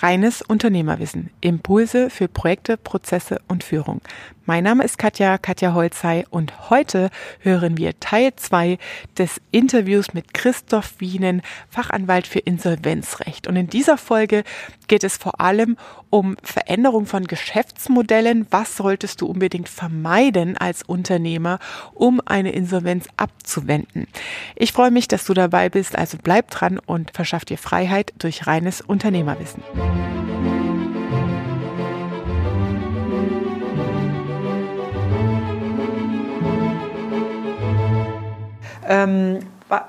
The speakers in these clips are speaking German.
Reines Unternehmerwissen. Impulse für Projekte, Prozesse und Führung. Mein Name ist Katja, Katja Holzei und heute hören wir Teil 2 des Interviews mit Christoph Wienen, Fachanwalt für Insolvenzrecht. Und in dieser Folge geht es vor allem um Veränderung von Geschäftsmodellen. Was solltest du unbedingt vermeiden als Unternehmer, um eine Insolvenz abzuwenden? Ich freue mich, dass du dabei bist, also bleib dran und verschaff dir Freiheit durch reines Unternehmerwissen. Ähm,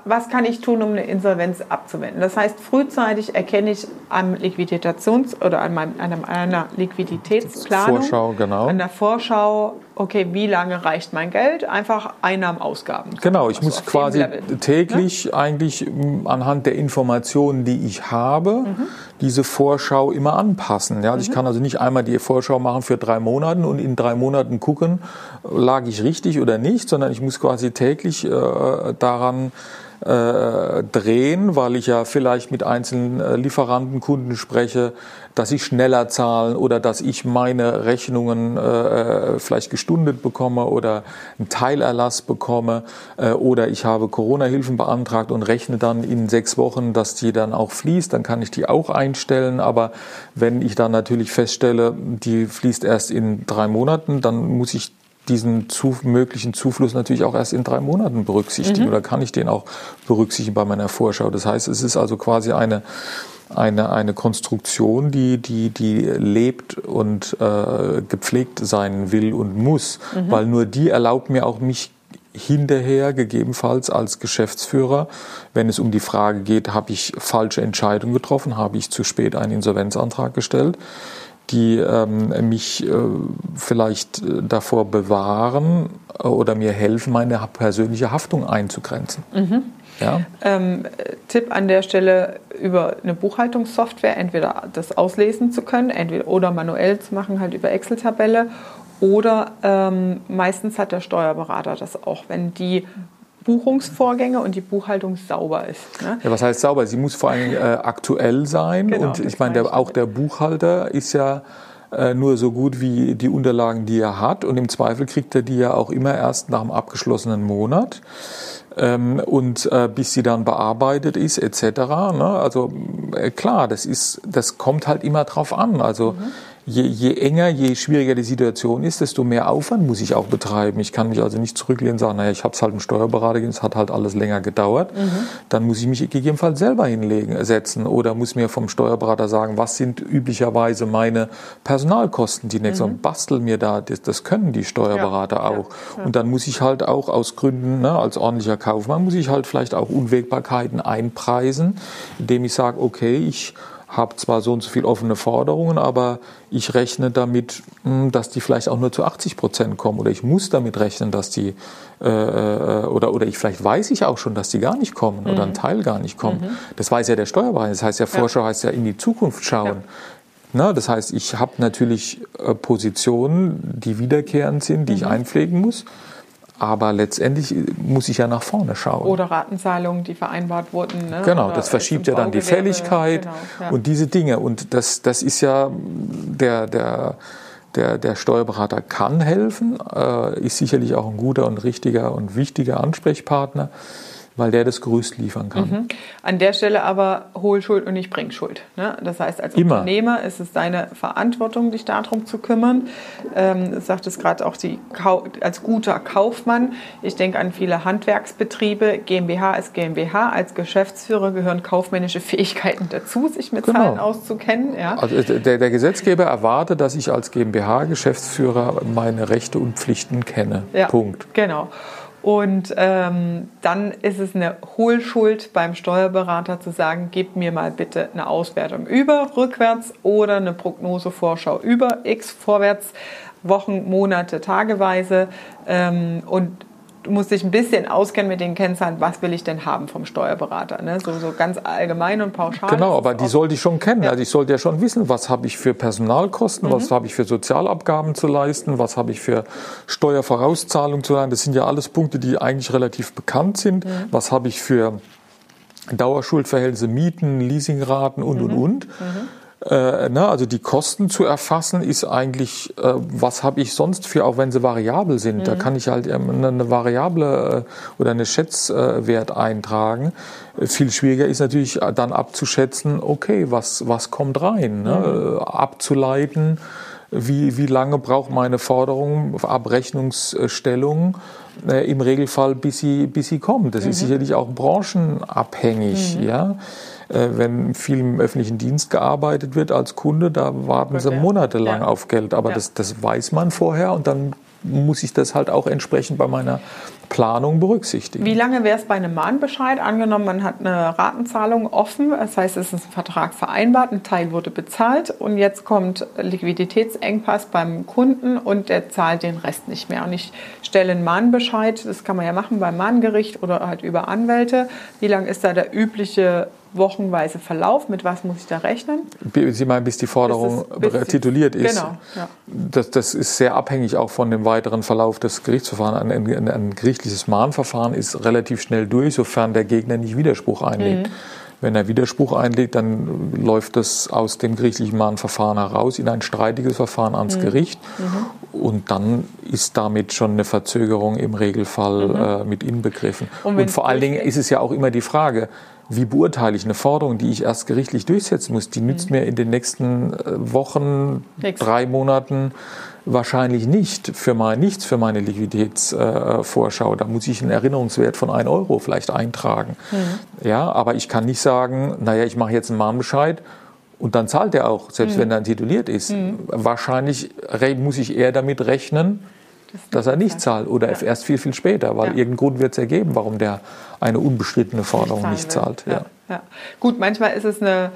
was kann ich tun, um eine Insolvenz abzuwenden? Das heißt, frühzeitig erkenne ich am Liquidations- oder an, meinem, an einer Liquiditätsplanung, Vorschau, genau. an der Vorschau, okay, wie lange reicht mein Geld? Einfach Einnahmen, Ausgaben. Genau, ich also muss quasi täglich ne? eigentlich anhand der Informationen, die ich habe, mhm. diese Vorschau immer anpassen. Ja, also mhm. Ich kann also nicht einmal die Vorschau machen für drei Monate und in drei Monaten gucken, lag ich richtig oder nicht, sondern ich muss quasi täglich äh, daran äh, drehen, weil ich ja vielleicht mit einzelnen äh, Lieferanten, Kunden spreche, dass ich schneller zahlen oder dass ich meine Rechnungen äh, äh, vielleicht gestundet bekomme oder einen Teilerlass bekomme äh, oder ich habe Corona-Hilfen beantragt und rechne dann in sechs Wochen, dass die dann auch fließt, dann kann ich die auch einstellen. Aber wenn ich dann natürlich feststelle, die fließt erst in drei Monaten, dann muss ich diesen zu, möglichen Zufluss natürlich auch erst in drei Monaten berücksichtigen mhm. oder kann ich den auch berücksichtigen bei meiner Vorschau. Das heißt, es ist also quasi eine, eine, eine Konstruktion, die, die, die lebt und äh, gepflegt sein will und muss, mhm. weil nur die erlaubt mir auch mich hinterher gegebenenfalls als Geschäftsführer, wenn es um die Frage geht, habe ich falsche Entscheidungen getroffen, habe ich zu spät einen Insolvenzantrag gestellt, die ähm, mich äh, vielleicht äh, davor bewahren äh, oder mir helfen, meine persönliche Haftung einzugrenzen. Mhm. Ja? Ähm, Tipp an der Stelle über eine Buchhaltungssoftware, entweder das auslesen zu können, entweder oder manuell zu machen, halt über Excel-Tabelle. Oder ähm, meistens hat der Steuerberater das auch, wenn die Buchungsvorgänge und die Buchhaltung sauber ist. Ne? Ja, was heißt sauber? Sie muss vor allem äh, aktuell sein. Genau, und ich meine, der, auch der Buchhalter ist ja äh, nur so gut wie die Unterlagen, die er hat. Und im Zweifel kriegt er die ja auch immer erst nach dem abgeschlossenen Monat. Ähm, und äh, bis sie dann bearbeitet ist, etc. Ne? Also äh, klar, das ist, das kommt halt immer drauf an. Also mhm je, je enger, je schwieriger die Situation ist, desto mehr Aufwand muss ich auch betreiben. Ich kann mich also nicht zurücklehnen und sagen, naja, ich habe es halt im Steuerberater gegeben, es hat halt alles länger gedauert. Mhm. Dann muss ich mich gegebenenfalls selber hinlegen, setzen oder muss mir vom Steuerberater sagen, was sind üblicherweise meine Personalkosten, die nächste mhm. bastel mir da, das, das können die Steuerberater ja, auch. Ja, Und dann muss ich halt auch aus Gründen, ne, als ordentlicher Kaufmann, muss ich halt vielleicht auch Unwägbarkeiten einpreisen, indem ich sage, okay, ich habe zwar so und so viel offene Forderungen, aber ich rechne damit, hm, dass die vielleicht auch nur zu 80 Prozent kommen oder ich muss damit rechnen, dass die äh, äh, oder oder ich vielleicht weiß ich auch schon, dass die gar nicht kommen mhm. oder ein. Teil gar nicht kommen. Mhm. Das weiß ja der Steuerberater. Das heißt ja Vorschau ja. heißt ja in die Zukunft schauen. Ja. Na, das heißt, ich habe natürlich äh, Positionen, die wiederkehrend sind, die mhm. ich einpflegen muss. Aber letztendlich muss ich ja nach vorne schauen. Oder Ratenzahlungen, die vereinbart wurden. Ne? Genau, Oder das verschiebt ja dann die Fälligkeit genau, ja. und diese Dinge. Und das, das ist ja der, der, der, der Steuerberater kann helfen, äh, ist sicherlich auch ein guter und richtiger und wichtiger Ansprechpartner weil der das Gerüst liefern kann. Mhm. An der Stelle aber hol Schuld und nicht bring Schuld. Ne? Das heißt, als Immer. Unternehmer ist es deine Verantwortung, dich darum zu kümmern. Ähm, sagt es gerade auch die, als guter Kaufmann. Ich denke an viele Handwerksbetriebe. GmbH ist GmbH. Als Geschäftsführer gehören kaufmännische Fähigkeiten dazu, sich mit genau. Zahlen auszukennen. Ja? Also der, der, Gesetzgeber erwartet, dass ich als GmbH-Geschäftsführer meine Rechte und Pflichten kenne. Ja, Punkt. Genau. Und ähm, dann ist es eine Hohlschuld beim Steuerberater zu sagen, gib mir mal bitte eine Auswertung über, rückwärts oder eine Prognosevorschau über, x vorwärts, Wochen, Monate, tageweise. Ähm, und du musst dich ein bisschen auskennen mit den Kennzahlen, was will ich denn haben vom Steuerberater. Ne? So, so ganz allgemein und pauschal. Genau, aber die sollte ich schon kennen. Ja. Also ich sollte ja schon wissen, was habe ich für Personalkosten, mhm. was habe ich für Sozialabgaben zu leisten, was habe ich für Steuervorauszahlungen zu leisten. Das sind ja alles Punkte, die eigentlich relativ bekannt sind. Mhm. Was habe ich für Dauerschuldverhältnisse, Mieten, Leasingraten und, mhm. und, und. Äh, ne, also die Kosten zu erfassen ist eigentlich, äh, was habe ich sonst für, auch wenn sie variabel sind, mhm. da kann ich halt eine, eine Variable äh, oder eine Schätzwert eintragen. Viel schwieriger ist natürlich dann abzuschätzen, okay, was, was kommt rein, ne? mhm. abzuleiten, wie, wie lange braucht meine Forderung, Abrechnungsstellung äh, im Regelfall, bis sie, bis sie kommt. Das mhm. ist sicherlich auch branchenabhängig. Mhm. Ja? Äh, wenn viel im öffentlichen Dienst gearbeitet wird als Kunde, da warten Gut, sie monatelang ja. auf Geld. Aber ja. das, das weiß man vorher und dann muss ich das halt auch entsprechend bei meiner Planung berücksichtigen. Wie lange wäre es bei einem Mahnbescheid? Angenommen, man hat eine Ratenzahlung offen, das heißt, es ist ein Vertrag vereinbart, ein Teil wurde bezahlt und jetzt kommt Liquiditätsengpass beim Kunden und der zahlt den Rest nicht mehr. Und ich stelle einen Mahnbescheid, das kann man ja machen beim Mahngericht oder halt über Anwälte. Wie lange ist da der übliche wochenweise Verlauf. Mit was muss ich da rechnen? Sie meinen, bis die Forderung bis es, bis tituliert ist? Genau. Ja. Das, das, ist sehr abhängig auch von dem weiteren Verlauf des Gerichtsverfahrens. Ein, ein, ein, gerichtliches Mahnverfahren ist relativ schnell durch, sofern der Gegner nicht Widerspruch einlegt. Mhm. Wenn er Widerspruch einlegt, dann läuft das aus dem gerichtlichen Mahnverfahren heraus in ein streitiges Verfahren ans mhm. Gericht. Mhm. Und dann ist damit schon eine Verzögerung im Regelfall mhm. äh, mit inbegriffen. Und, und vor allen Dingen ist es ja auch immer die Frage, wie beurteile ich eine Forderung, die ich erst gerichtlich durchsetzen muss? Die nützt mhm. mir in den nächsten äh, Wochen, Nix. drei Monaten wahrscheinlich nicht für mein, nichts für meine Liquiditätsvorschau. Äh, da muss ich einen Erinnerungswert von 1 Euro vielleicht eintragen. Mhm. Ja, aber ich kann nicht sagen, naja, ich mache jetzt einen Mahnbescheid und dann zahlt er auch, selbst mhm. wenn er tituliert ist. Mhm. Wahrscheinlich muss ich eher damit rechnen, das dass er nicht zahlt oder ja. erst viel, viel später, weil ja. irgendeinen Grund wird es ergeben, warum der eine unbestrittene Forderung nicht, nicht zahlt. Ja. ja. Gut, manchmal ist es eine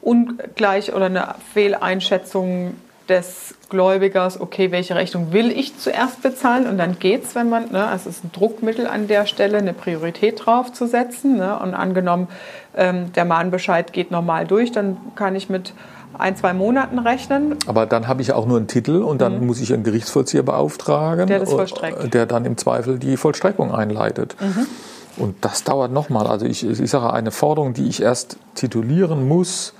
Ungleich- oder eine Fehleinschätzung des Gläubigers, okay, welche Rechnung will ich zuerst bezahlen? Und dann geht es, wenn man, ne, also es ist ein Druckmittel an der Stelle, eine Priorität drauf zu setzen. Ne, und angenommen, ähm, der Mahnbescheid geht normal durch, dann kann ich mit ein, zwei Monaten rechnen. Aber dann habe ich auch nur einen Titel und dann mhm. muss ich einen Gerichtsvollzieher beauftragen, der, das vollstreckt. der dann im Zweifel die Vollstreckung einleitet. Mhm. Und das dauert nochmal. Also ich, ich sage, eine Forderung, die ich erst titulieren muss,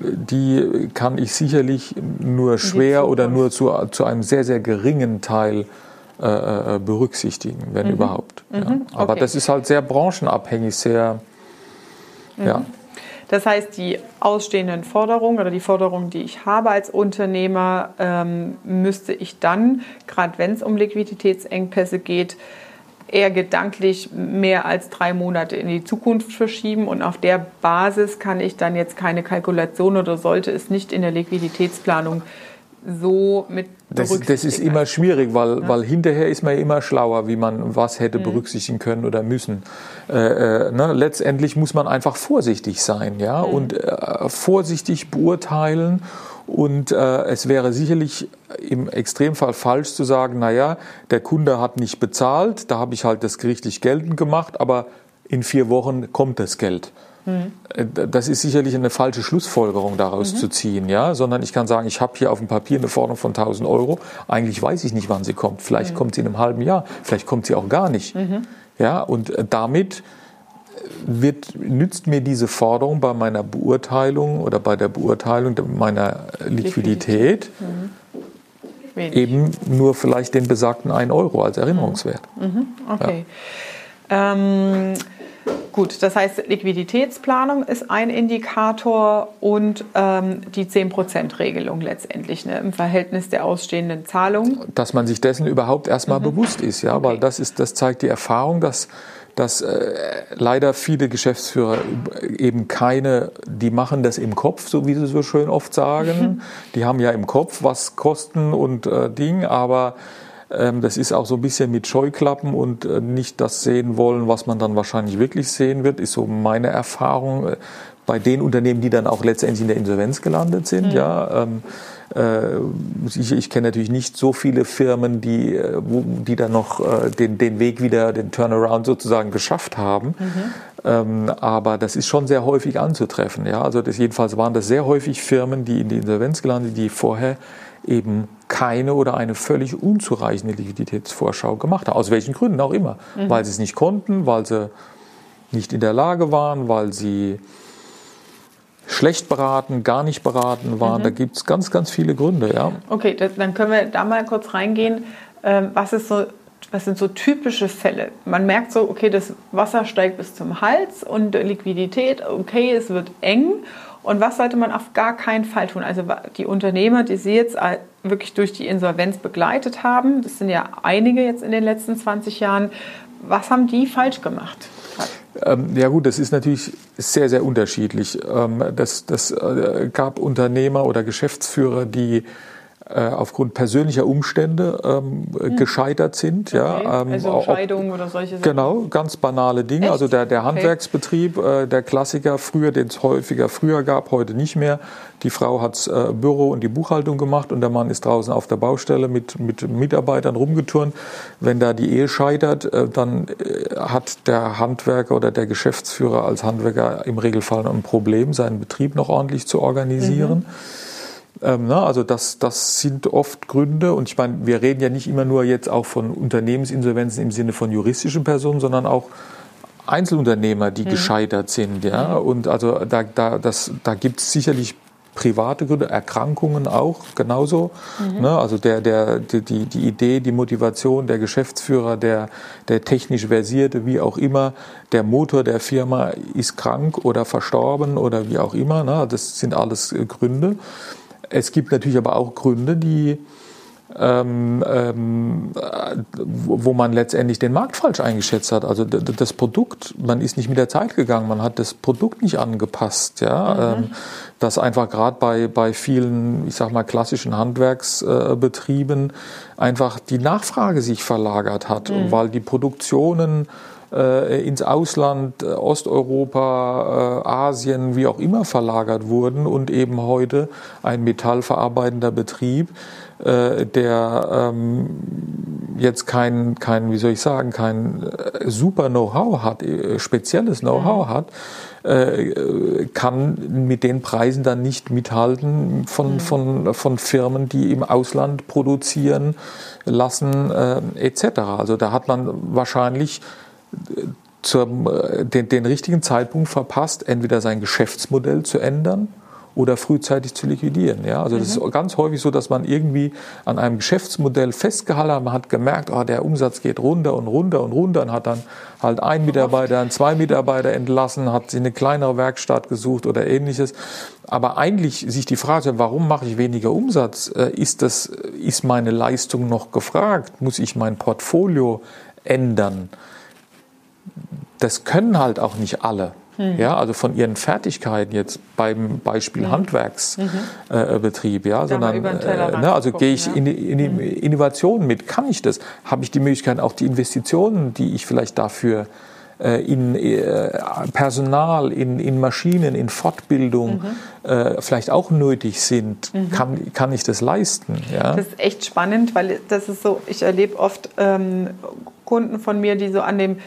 die kann ich sicherlich nur schwer oder nur zu, zu einem sehr, sehr geringen Teil äh, äh berücksichtigen, wenn mhm. überhaupt. Ja. Mhm. Aber okay. das ist halt sehr branchenabhängig, sehr, ja. Das heißt, die ausstehenden Forderungen oder die Forderungen, die ich habe als Unternehmer, ähm, müsste ich dann, gerade wenn es um Liquiditätsengpässe geht, eher gedanklich mehr als drei Monate in die Zukunft verschieben. Und auf der Basis kann ich dann jetzt keine Kalkulation oder sollte es nicht in der Liquiditätsplanung so mit das, das ist immer schwierig, weil, ja. weil hinterher ist man ja immer schlauer, wie man was hätte mhm. berücksichtigen können oder müssen. Äh, äh, ne? Letztendlich muss man einfach vorsichtig sein, ja, mhm. und äh, vorsichtig beurteilen. Und äh, es wäre sicherlich im Extremfall falsch zu sagen, naja, der Kunde hat nicht bezahlt, da habe ich halt das gerichtlich geltend gemacht, aber in vier Wochen kommt das Geld. Mhm. Das ist sicherlich eine falsche Schlussfolgerung daraus mhm. zu ziehen, ja, sondern ich kann sagen, ich habe hier auf dem Papier eine Forderung von 1000 Euro. Eigentlich weiß ich nicht, wann sie kommt. Vielleicht mhm. kommt sie in einem halben Jahr, vielleicht kommt sie auch gar nicht. Mhm. Ja, und äh, damit wird, nützt mir diese Forderung bei meiner Beurteilung oder bei der Beurteilung meiner Liquidität, Liquidität. eben nur vielleicht den besagten 1 Euro als Erinnerungswert. Mhm. Okay. Ja. Ähm, Gut, das heißt, Liquiditätsplanung ist ein Indikator und ähm, die 10%-Regelung letztendlich ne, im Verhältnis der ausstehenden Zahlungen. Dass man sich dessen überhaupt erstmal mhm. bewusst ist, ja, okay. weil das, ist, das zeigt die Erfahrung, dass dass äh, leider viele Geschäftsführer eben keine, die machen das im Kopf, so wie sie so schön oft sagen. Die haben ja im Kopf, was Kosten und äh, Ding, aber das ist auch so ein bisschen mit Scheuklappen und äh, nicht das sehen wollen, was man dann wahrscheinlich wirklich sehen wird, ist so meine Erfahrung äh, bei den Unternehmen, die dann auch letztendlich in der Insolvenz gelandet sind. Mhm. Ja, ähm, äh, ich, ich kenne natürlich nicht so viele Firmen, die, die dann noch den, den Weg wieder, den Turnaround sozusagen geschafft haben. Mhm. Ähm, aber das ist schon sehr häufig anzutreffen. Ja, also das, jedenfalls waren das sehr häufig Firmen, die in die Insolvenz gelandet, die vorher eben keine oder eine völlig unzureichende Liquiditätsvorschau gemacht haben. Aus welchen Gründen auch immer. Mhm. Weil sie es nicht konnten, weil sie nicht in der Lage waren, weil sie schlecht beraten, gar nicht beraten waren. Mhm. Da gibt es ganz, ganz viele Gründe. Ja. Okay, das, dann können wir da mal kurz reingehen. Ähm, was, ist so, was sind so typische Fälle? Man merkt so, okay, das Wasser steigt bis zum Hals und Liquidität, okay, es wird eng. Und was sollte man auf gar keinen Fall tun? Also die Unternehmer, die Sie jetzt wirklich durch die Insolvenz begleitet haben, das sind ja einige jetzt in den letzten 20 Jahren, was haben die falsch gemacht? Ähm, ja gut, das ist natürlich sehr, sehr unterschiedlich. Ähm, das, das äh, gab Unternehmer oder Geschäftsführer, die äh, aufgrund persönlicher Umstände ähm, hm. gescheitert sind. Okay. Ja, ähm, also Scheidung oder solche Sachen. Genau, ganz banale Dinge. Echt? Also der, der Handwerksbetrieb, äh, der Klassiker früher, den es häufiger früher gab, heute nicht mehr. Die Frau hat äh, Büro und die Buchhaltung gemacht und der Mann ist draußen auf der Baustelle mit, mit Mitarbeitern rumgeturnt. Wenn da die Ehe scheitert, äh, dann äh, hat der Handwerker oder der Geschäftsführer als Handwerker im Regelfall ein Problem, seinen Betrieb noch ordentlich zu organisieren. Mhm. Ähm, na, also das, das sind oft Gründe. Und ich meine, wir reden ja nicht immer nur jetzt auch von Unternehmensinsolvenzen im Sinne von juristischen Personen, sondern auch Einzelunternehmer, die mhm. gescheitert sind. Ja? Mhm. Und also da, da, da gibt es sicherlich private Gründe, Erkrankungen auch genauso. Mhm. Ne? Also der, der, die, die Idee, die Motivation, der Geschäftsführer, der, der technisch versierte, wie auch immer, der Motor der Firma ist krank oder verstorben oder wie auch immer. Ne? Das sind alles Gründe. Es gibt natürlich aber auch Gründe, die, ähm, ähm, wo man letztendlich den Markt falsch eingeschätzt hat. Also das Produkt, man ist nicht mit der Zeit gegangen, man hat das Produkt nicht angepasst. Ja? Mhm. Ähm, dass einfach gerade bei, bei vielen, ich sag mal, klassischen Handwerksbetrieben einfach die Nachfrage sich verlagert hat, mhm. weil die Produktionen äh, ins Ausland, äh, Osteuropa, äh, Asien, wie auch immer verlagert wurden und eben heute ein metallverarbeitender Betrieb, äh, der ähm, jetzt kein, kein, wie soll ich sagen, kein äh, super Know-how hat, äh, spezielles Know-how mhm. hat, kann mit den Preisen dann nicht mithalten von, mhm. von, von Firmen, die im Ausland produzieren lassen, äh, etc. Also da hat man wahrscheinlich zum, äh, den, den richtigen Zeitpunkt verpasst, entweder sein Geschäftsmodell zu ändern oder frühzeitig zu liquidieren. Ja, also mhm. das ist ganz häufig so, dass man irgendwie an einem Geschäftsmodell festgehalten hat. Man hat gemerkt, oh, der Umsatz geht runter und runter und runter und hat dann halt einen Mitarbeiter, einen zwei Mitarbeiter entlassen, hat sich eine kleinere Werkstatt gesucht oder ähnliches. Aber eigentlich sich die Frage, warum mache ich weniger Umsatz? Äh, ist das, ist meine Leistung noch gefragt? Muss ich mein Portfolio ändern? Das können halt auch nicht alle. Mhm. Ja, also von ihren Fertigkeiten jetzt beim Beispiel mhm. Handwerksbetrieb, mhm. äh, ja, sondern äh, ne, also gehe ich in, in die hm. Innovation mit, kann ich das? Habe ich die Möglichkeit, auch die Investitionen, die ich vielleicht dafür äh, in äh, Personal, in, in Maschinen, in Fortbildung mhm. äh, vielleicht auch nötig sind, mhm. kann, kann ich das leisten? Ja? Das ist echt spannend, weil das ist so, ich erlebe oft ähm, Kunden von mir, die so an dem äh,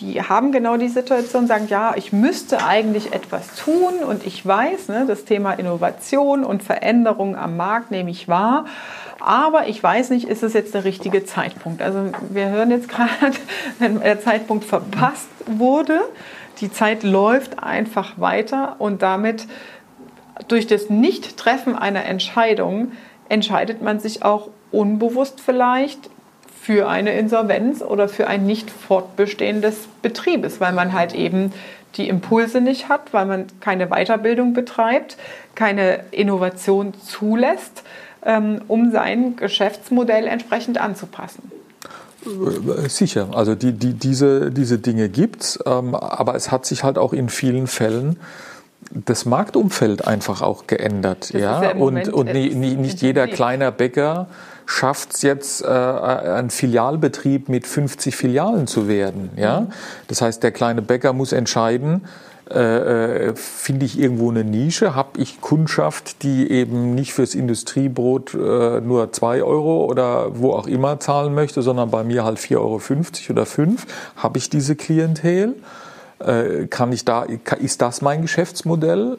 die haben genau die Situation, sagen, ja, ich müsste eigentlich etwas tun und ich weiß, ne, das Thema Innovation und Veränderung am Markt nehme ich wahr, aber ich weiß nicht, ist es jetzt der richtige Zeitpunkt. Also wir hören jetzt gerade, wenn der Zeitpunkt verpasst wurde, die Zeit läuft einfach weiter und damit durch das Nicht-Treffen einer Entscheidung entscheidet man sich auch unbewusst vielleicht für eine Insolvenz oder für ein nicht fortbestehendes Betriebes, weil man halt eben die Impulse nicht hat, weil man keine Weiterbildung betreibt, keine Innovation zulässt, ähm, um sein Geschäftsmodell entsprechend anzupassen. Äh, sicher, also die, die, diese, diese Dinge gibt es, ähm, aber es hat sich halt auch in vielen Fällen das Marktumfeld einfach auch geändert. Das ja? ja und, und nie, nie, nicht jeder kleiner Bäcker schafft es jetzt, äh, ein Filialbetrieb mit 50 Filialen zu werden. Ja? Mhm. Das heißt, der kleine Bäcker muss entscheiden, äh, äh, finde ich irgendwo eine Nische, habe ich Kundschaft, die eben nicht fürs Industriebrot äh, nur 2 Euro oder wo auch immer zahlen möchte, sondern bei mir halt 4,50 Euro oder 5, habe ich diese Klientel? Äh, kann ich da, ist das mein Geschäftsmodell?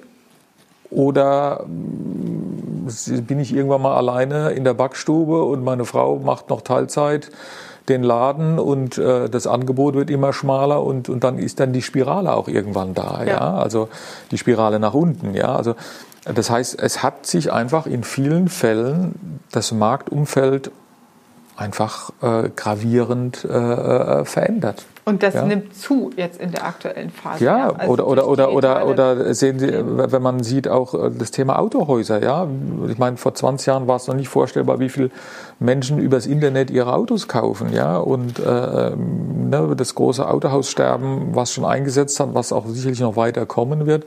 Oder bin ich irgendwann mal alleine in der Backstube und meine Frau macht noch Teilzeit den Laden und äh, das Angebot wird immer schmaler und, und dann ist dann die Spirale auch irgendwann da, ja. ja? Also die Spirale nach unten, ja. Also das heißt, es hat sich einfach in vielen Fällen das Marktumfeld einfach äh, gravierend äh, äh verändert. Und das ja. nimmt zu jetzt in der aktuellen Phase. Ja. Also oder, oder, oder, oder, oder sehen Sie, wenn man sieht auch äh, das Thema Autohäuser, ja. Ich meine, vor 20 Jahren war es noch nicht vorstellbar, wie viele Menschen übers Internet ihre Autos kaufen, ja. Und äh, ähm, ne, das große Autohaussterben, was schon eingesetzt hat, was auch sicherlich noch weiter kommen wird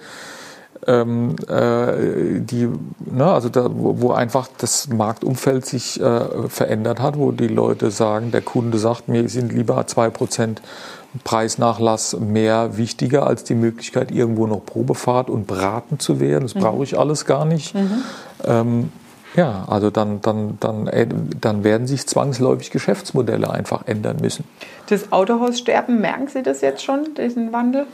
ähm, äh, die, ne, also da, wo, wo, einfach das Marktumfeld sich äh, verändert hat, wo die Leute sagen, der Kunde sagt, mir sind lieber zwei Prozent Preisnachlass mehr wichtiger als die Möglichkeit, irgendwo noch Probefahrt und beraten zu werden. Das mhm. brauche ich alles gar nicht. Mhm. Ähm, ja, also dann, dann, dann, äh, dann werden sich zwangsläufig Geschäftsmodelle einfach ändern müssen. Das Autohaussterben, merken Sie das jetzt schon, diesen Wandel?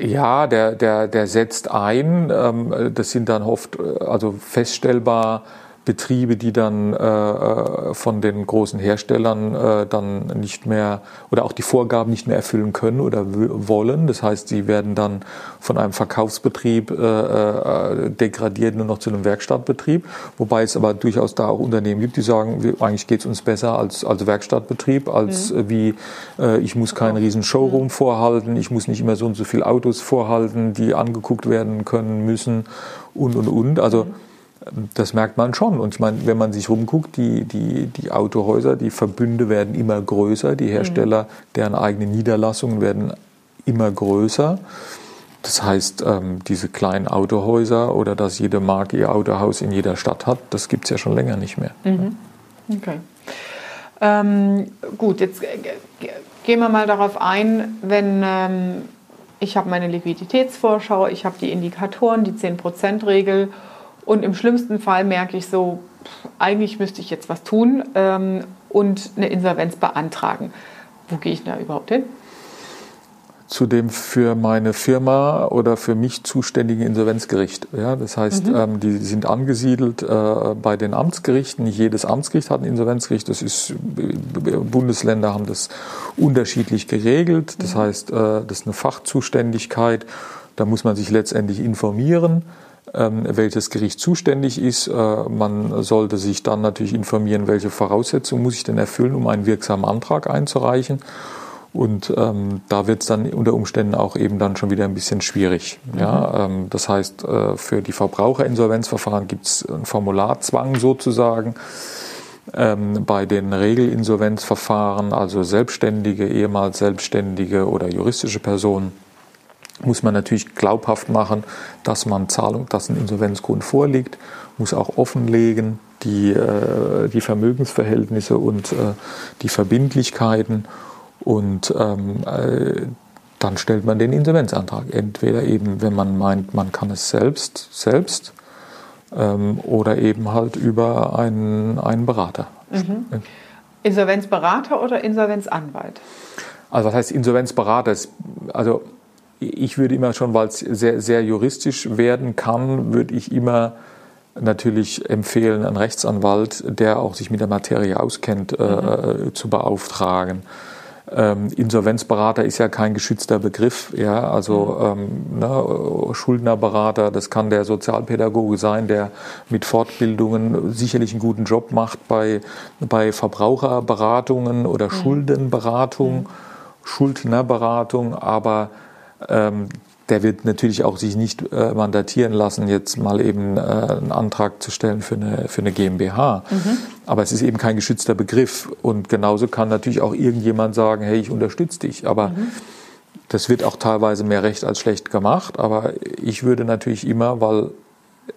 Ja, der, der, der setzt ein. Ähm, das sind dann oft äh, also feststellbar Betriebe, die dann äh, äh, von den großen Herstellern äh, dann nicht mehr oder auch die Vorgaben nicht mehr erfüllen können oder wollen. Das heißt, sie werden dann von einem Verkaufsbetrieb äh, äh, degradiert nur noch zu einem Werkstattbetrieb. Wobei es aber durchaus da auch Unternehmen gibt, die sagen, eigentlich geht es uns besser als, als Werkstattbetrieb, als mhm. wie äh, ich muss keinen riesen Showroom mhm. vorhalten, ich muss nicht immer so und so viele Autos vorhalten, die angeguckt werden können müssen und und und. Also mhm das merkt man schon. Und ich meine, wenn man sich rumguckt, die, die, die Autohäuser, die Verbünde werden immer größer, die Hersteller, deren eigene Niederlassungen werden immer größer. Das heißt, ähm, diese kleinen Autohäuser oder dass jede Marke ihr Autohaus in jeder Stadt hat, das gibt es ja schon länger nicht mehr. Mhm. Okay. Ähm, gut, jetzt gehen wir mal darauf ein, wenn ähm, ich habe meine Liquiditätsvorschau, ich habe die Indikatoren, die 10%-Regel und im schlimmsten Fall merke ich so, eigentlich müsste ich jetzt was tun ähm, und eine Insolvenz beantragen. Wo gehe ich da überhaupt hin? zu dem für meine Firma oder für mich zuständigen Insolvenzgericht. Ja, das heißt, mhm. ähm, die sind angesiedelt äh, bei den Amtsgerichten. Nicht jedes Amtsgericht hat ein Insolvenzgericht. Das ist, Bundesländer haben das unterschiedlich geregelt. Das mhm. heißt, äh, das ist eine Fachzuständigkeit. Da muss man sich letztendlich informieren. Ähm, welches Gericht zuständig ist. Äh, man sollte sich dann natürlich informieren, welche Voraussetzungen muss ich denn erfüllen, um einen wirksamen Antrag einzureichen. Und ähm, da wird es dann unter Umständen auch eben dann schon wieder ein bisschen schwierig. Mhm. Ja, ähm, das heißt, äh, für die Verbraucherinsolvenzverfahren gibt es einen Formularzwang sozusagen. Ähm, bei den Regelinsolvenzverfahren, also Selbstständige, ehemals Selbstständige oder juristische Personen, muss man natürlich glaubhaft machen, dass man Zahlung, dass ein Insolvenzgrund vorliegt, muss auch offenlegen die, äh, die Vermögensverhältnisse und äh, die Verbindlichkeiten und ähm, äh, dann stellt man den Insolvenzantrag. Entweder eben, wenn man meint, man kann es selbst, selbst ähm, oder eben halt über einen, einen Berater. Mhm. Insolvenzberater oder Insolvenzanwalt? Also was heißt Insolvenzberater? Also ich würde immer schon, weil es sehr, sehr juristisch werden kann, würde ich immer natürlich empfehlen, einen Rechtsanwalt, der auch sich mit der Materie auskennt, äh, mhm. äh, zu beauftragen. Ähm, Insolvenzberater ist ja kein geschützter Begriff, ja, also mhm. ähm, ne, Schuldnerberater, das kann der Sozialpädagoge sein, der mit Fortbildungen sicherlich einen guten Job macht bei, bei Verbraucherberatungen oder mhm. Schuldenberatung, mhm. Schuldnerberatung, aber ähm, der wird natürlich auch sich nicht äh, mandatieren lassen, jetzt mal eben äh, einen Antrag zu stellen für eine, für eine GmbH. Mhm. Aber es ist eben kein geschützter Begriff. Und genauso kann natürlich auch irgendjemand sagen, hey, ich unterstütze dich. Aber mhm. das wird auch teilweise mehr recht als schlecht gemacht. Aber ich würde natürlich immer, weil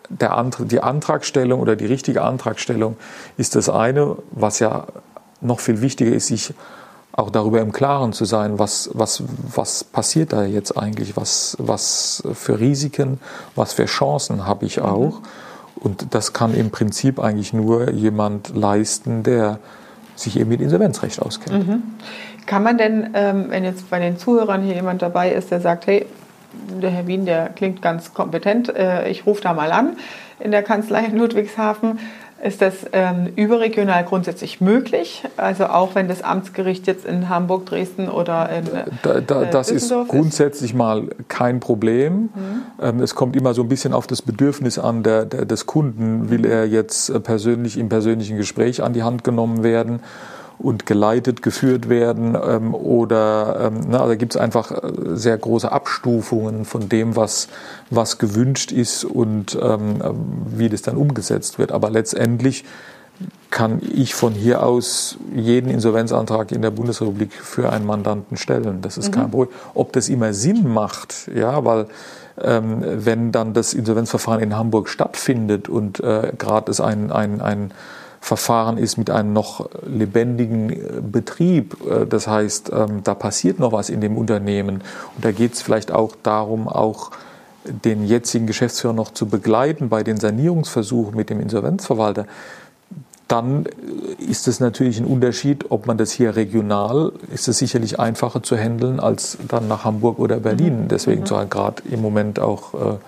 der Antrag, die Antragstellung oder die richtige Antragstellung ist das eine, was ja noch viel wichtiger ist, sich auch darüber im Klaren zu sein, was, was, was passiert da jetzt eigentlich, was, was für Risiken, was für Chancen habe ich auch. Mhm. Und das kann im Prinzip eigentlich nur jemand leisten, der sich eben mit Insolvenzrecht auskennt. Mhm. Kann man denn, ähm, wenn jetzt bei den Zuhörern hier jemand dabei ist, der sagt, hey, der Herr Wien, der klingt ganz kompetent, äh, ich rufe da mal an in der Kanzlei in Ludwigshafen, Ist das ähm, überregional grundsätzlich möglich? Also auch wenn das Amtsgericht jetzt in Hamburg, Dresden oder in äh, da, da, Das ist grundsätzlich ist? mal kein Problem. Mhm. Ähm, es kommt immer so ein bisschen auf das Bedürfnis an der, der, des Kunden. Will er jetzt äh, persönlich im persönlichen Gespräch an die Hand genommen werden? Und geleitet geführt werden ähm, oder ähm, na, da gibt es einfach äh, sehr große Abstufungen von dem, was, was gewünscht ist und ähm, wie das dann umgesetzt wird. Aber letztendlich kann ich von hier aus jeden Insolvenzantrag in der Bundesrepublik für einen Mandanten stellen. Das ist mhm. kein Problem. Ob das immer Sinn macht, ja, weil ähm, wenn dann das Insolvenzverfahren in Hamburg stattfindet und äh, gerade ist ein, ein, ein Verfahren ist mit einem noch lebendigen äh, Betrieb. Äh, das heißt, ähm, da passiert noch was in dem Unternehmen. Und da geht es vielleicht auch darum, auch den jetzigen Geschäftsführer noch zu begleiten bei den Sanierungsversuchen mit dem Insolvenzverwalter. Dann äh, ist es natürlich ein Unterschied, ob man das hier regional, ist es sicherlich einfacher zu handeln als dann nach Hamburg oder Berlin. Mhm. Deswegen mhm. gerade im Moment auch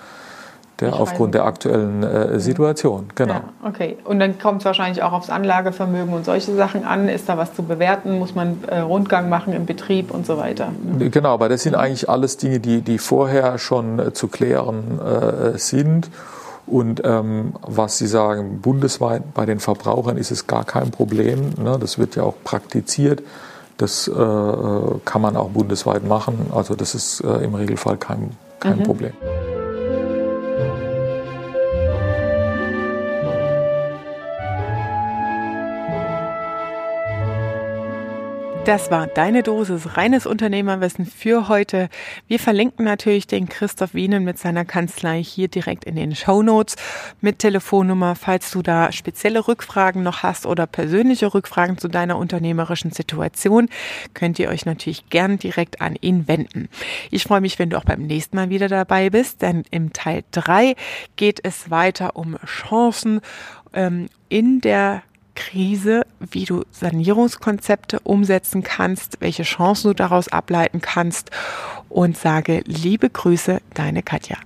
der, aufgrund der aktuellen äh, Situation. Genau. Ja, okay. Und dann kommt es wahrscheinlich auch aufs Anlagevermögen und solche Sachen an. Ist da was zu bewerten? Muss man äh, Rundgang machen im Betrieb und so weiter? Genau, aber das sind eigentlich alles Dinge, die, die vorher schon äh, zu klären äh, sind. Und ähm, was Sie sagen, bundesweit bei den Verbrauchern ist es gar kein Problem. Ne? Das wird ja auch praktiziert. Das äh, äh, kann man auch bundesweit machen. Also das ist im Regelfall kein, kein mhm. Problem. Das war deine Dosis reines Unternehmerwissen für heute. Wir verlinken natürlich den Christoph Wienen mit seiner Kanzlei hier direkt in den Show Notes mit Telefonnummer, falls du da spezielle Rückfragen noch hast oder persönliche Rückfragen zu deiner unternehmerischen Situation, könnt ihr euch natürlich gern direkt an ihn wenden. Ich freue mich, wenn du auch beim nächsten Mal wieder dabei bist, denn im Teil drei geht es weiter um Chancen ähm, in der Krise, wie du Sanierungskonzepte umsetzen kannst, welche Chancen du daraus ableiten kannst und sage liebe Grüße, deine Katja.